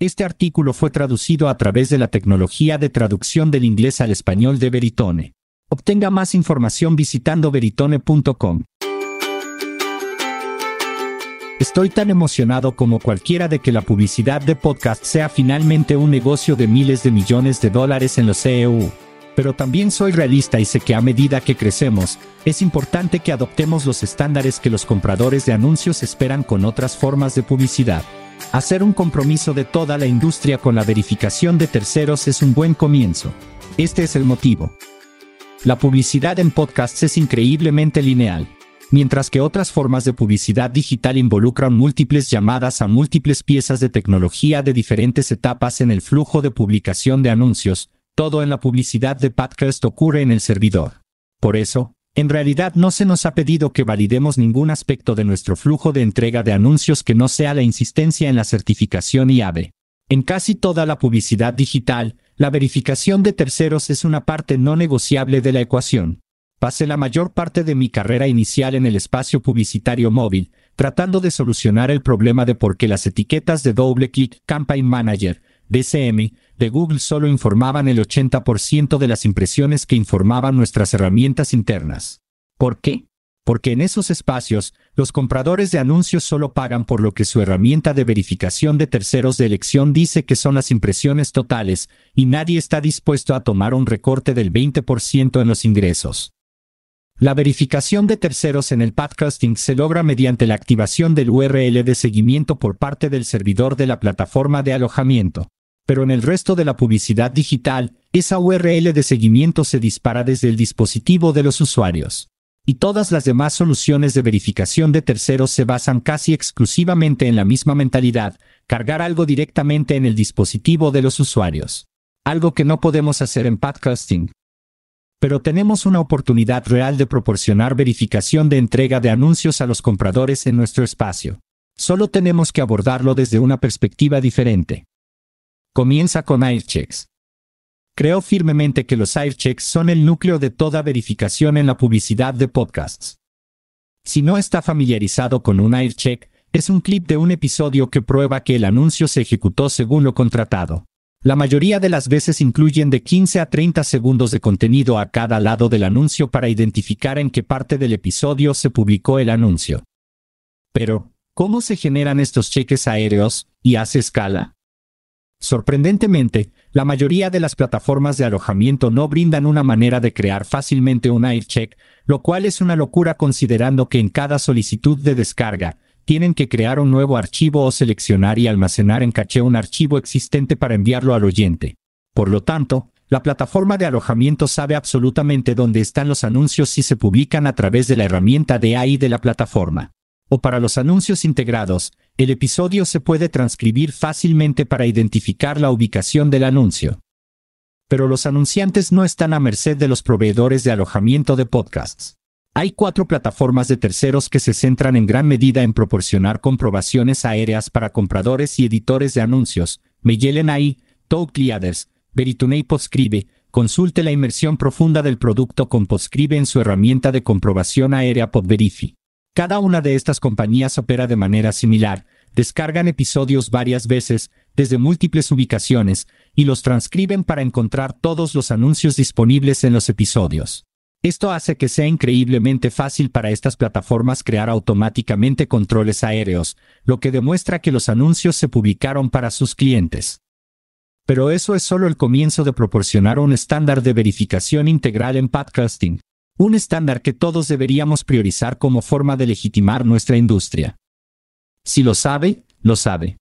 Este artículo fue traducido a través de la tecnología de traducción del inglés al español de Veritone. Obtenga más información visitando veritone.com. Estoy tan emocionado como cualquiera de que la publicidad de podcast sea finalmente un negocio de miles de millones de dólares en los CEU. Pero también soy realista y sé que a medida que crecemos, es importante que adoptemos los estándares que los compradores de anuncios esperan con otras formas de publicidad. Hacer un compromiso de toda la industria con la verificación de terceros es un buen comienzo. Este es el motivo. La publicidad en podcasts es increíblemente lineal. Mientras que otras formas de publicidad digital involucran múltiples llamadas a múltiples piezas de tecnología de diferentes etapas en el flujo de publicación de anuncios, todo en la publicidad de podcast ocurre en el servidor. Por eso, en realidad no se nos ha pedido que validemos ningún aspecto de nuestro flujo de entrega de anuncios que no sea la insistencia en la certificación IAB. En casi toda la publicidad digital, la verificación de terceros es una parte no negociable de la ecuación. Pasé la mayor parte de mi carrera inicial en el espacio publicitario móvil, tratando de solucionar el problema de por qué las etiquetas de doble click Campaign Manager, DCM, de Google solo informaban el 80% de las impresiones que informaban nuestras herramientas internas. ¿Por qué? Porque en esos espacios, los compradores de anuncios solo pagan por lo que su herramienta de verificación de terceros de elección dice que son las impresiones totales, y nadie está dispuesto a tomar un recorte del 20% en los ingresos. La verificación de terceros en el podcasting se logra mediante la activación del URL de seguimiento por parte del servidor de la plataforma de alojamiento pero en el resto de la publicidad digital, esa URL de seguimiento se dispara desde el dispositivo de los usuarios. Y todas las demás soluciones de verificación de terceros se basan casi exclusivamente en la misma mentalidad, cargar algo directamente en el dispositivo de los usuarios. Algo que no podemos hacer en podcasting. Pero tenemos una oportunidad real de proporcionar verificación de entrega de anuncios a los compradores en nuestro espacio. Solo tenemos que abordarlo desde una perspectiva diferente. Comienza con AirChecks. Creo firmemente que los AirChecks son el núcleo de toda verificación en la publicidad de podcasts. Si no está familiarizado con un AirCheck, es un clip de un episodio que prueba que el anuncio se ejecutó según lo contratado. La mayoría de las veces incluyen de 15 a 30 segundos de contenido a cada lado del anuncio para identificar en qué parte del episodio se publicó el anuncio. Pero, ¿cómo se generan estos cheques aéreos y hace escala? Sorprendentemente, la mayoría de las plataformas de alojamiento no brindan una manera de crear fácilmente un AirCheck, lo cual es una locura considerando que en cada solicitud de descarga, tienen que crear un nuevo archivo o seleccionar y almacenar en caché un archivo existente para enviarlo al oyente. Por lo tanto, la plataforma de alojamiento sabe absolutamente dónde están los anuncios si se publican a través de la herramienta de AI de la plataforma. O para los anuncios integrados, el episodio se puede transcribir fácilmente para identificar la ubicación del anuncio. Pero los anunciantes no están a merced de los proveedores de alojamiento de podcasts. Hay cuatro plataformas de terceros que se centran en gran medida en proporcionar comprobaciones aéreas para compradores y editores de anuncios. Magellan AI, Leaders, Veritunei Podscribe, consulte la inmersión profunda del producto con Podscribe en su herramienta de comprobación aérea Podverify. Cada una de estas compañías opera de manera similar, descargan episodios varias veces, desde múltiples ubicaciones, y los transcriben para encontrar todos los anuncios disponibles en los episodios. Esto hace que sea increíblemente fácil para estas plataformas crear automáticamente controles aéreos, lo que demuestra que los anuncios se publicaron para sus clientes. Pero eso es solo el comienzo de proporcionar un estándar de verificación integral en podcasting un estándar que todos deberíamos priorizar como forma de legitimar nuestra industria. Si lo sabe, lo sabe.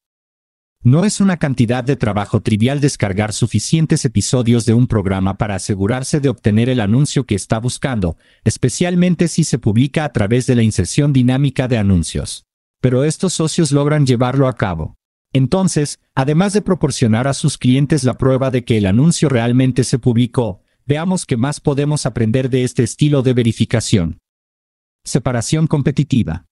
No es una cantidad de trabajo trivial descargar suficientes episodios de un programa para asegurarse de obtener el anuncio que está buscando, especialmente si se publica a través de la inserción dinámica de anuncios. Pero estos socios logran llevarlo a cabo. Entonces, además de proporcionar a sus clientes la prueba de que el anuncio realmente se publicó, Veamos qué más podemos aprender de este estilo de verificación. Separación competitiva.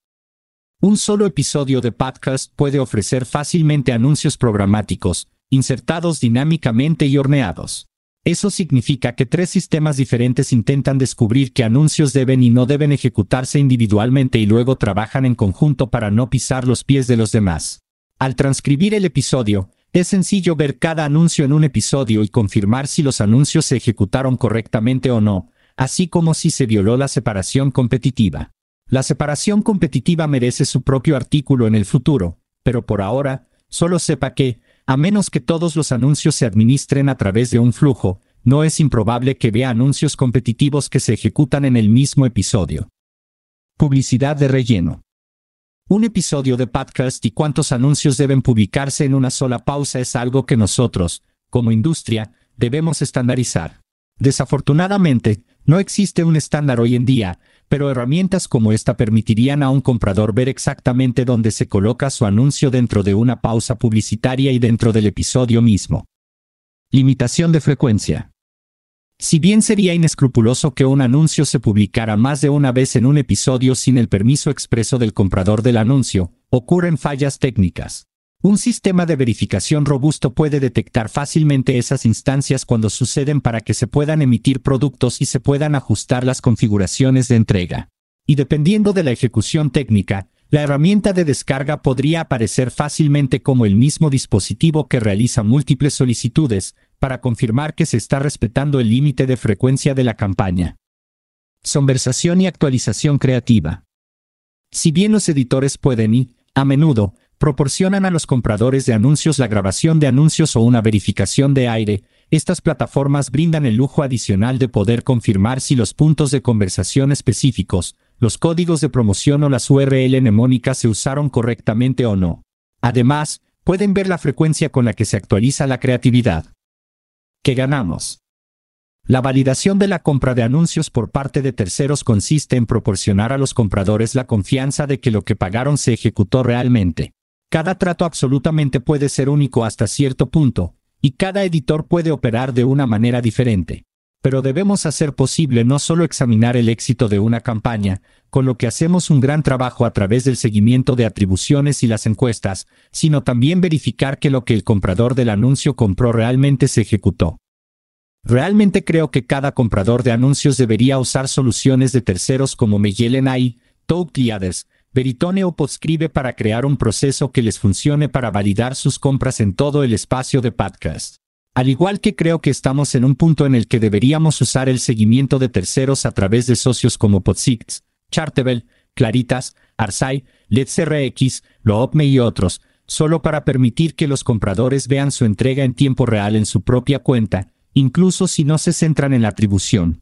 Un solo episodio de podcast puede ofrecer fácilmente anuncios programáticos, insertados dinámicamente y horneados. Eso significa que tres sistemas diferentes intentan descubrir qué anuncios deben y no deben ejecutarse individualmente y luego trabajan en conjunto para no pisar los pies de los demás. Al transcribir el episodio, Es sencillo ver cada anuncio en un episodio y confirmar si los anuncios se ejecutaron correctamente o no, así como si se violó la separación competitiva. La separación competitiva merece su propio artículo en el futuro, pero por ahora, solo sepa que, a menos que todos los anuncios se administren a través de un flujo, no es improbable que vea anuncios competitivos que se ejecutan en el mismo episodio. Publicidad de relleno. Un episodio de podcast y cuántos anuncios deben publicarse en una sola pausa es algo que nosotros, como industria, debemos estandarizar. Desafortunadamente, no existe un estándar hoy en día, pero herramientas como esta permitirían a un comprador ver exactamente dónde se coloca su anuncio dentro de una pausa publicitaria y dentro del episodio mismo. Limitación de frecuencia. Si bien sería inescrupuloso que un anuncio se publicara más de una vez en un episodio sin el permiso expreso del comprador del anuncio, ocurren fallas técnicas. Un sistema de verificación robusto puede detectar fácilmente esas instancias cuando suceden para que se puedan emitir productos y se puedan ajustar las configuraciones de entrega. Y dependiendo de la ejecución técnica, la herramienta de descarga podría aparecer fácilmente como el mismo dispositivo que realiza múltiples solicitudes, para confirmar que se está respetando el límite de frecuencia de la campaña. Conversación y actualización creativa. Si bien los editores pueden y, a menudo, proporcionan a los compradores de anuncios la grabación de anuncios o una verificación de aire, estas plataformas brindan el lujo adicional de poder confirmar si los puntos de conversación específicos, los códigos de promoción o las URL mnemónicas se usaron correctamente o no. Además, pueden ver la frecuencia con la que se actualiza la creatividad. ¿Qué ganamos? La validación de la compra de anuncios por parte de terceros consiste en proporcionar a los compradores la confianza de que lo que pagaron se ejecutó realmente. Cada trato absolutamente puede ser único hasta cierto punto, y cada editor puede operar de una manera diferente. Pero debemos hacer posible no solo examinar el éxito de una campaña, con lo que hacemos un gran trabajo a través del seguimiento de atribuciones y las encuestas, sino también verificar que lo que el comprador del anuncio compró realmente se ejecutó. Realmente creo que cada comprador de anuncios debería usar soluciones de terceros como Magellan AI, Toadleaders, Veritone o Podscribe para crear un proceso que les funcione para validar sus compras en todo el espacio de podcast. Al igual que creo que estamos en un punto en el que deberíamos usar el seguimiento de terceros a través de socios como Podsix, Chartable, Claritas, Arsai, LedsRX, Loopme y otros, solo para permitir que los compradores vean su entrega en tiempo real en su propia cuenta, incluso si no se centran en la atribución.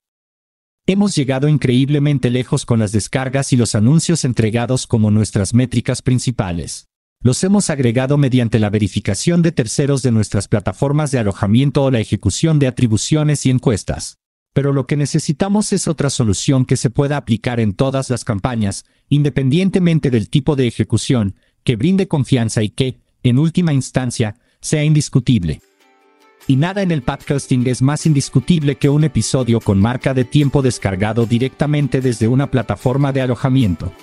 Hemos llegado increíblemente lejos con las descargas y los anuncios entregados como nuestras métricas principales. Los hemos agregado mediante la verificación de terceros de nuestras plataformas de alojamiento o la ejecución de atribuciones y encuestas. Pero lo que necesitamos es otra solución que se pueda aplicar en todas las campañas, independientemente del tipo de ejecución, que brinde confianza y que, en última instancia, sea indiscutible. Y nada en el podcasting es más indiscutible que un episodio con marca de tiempo descargado directamente desde una plataforma de alojamiento.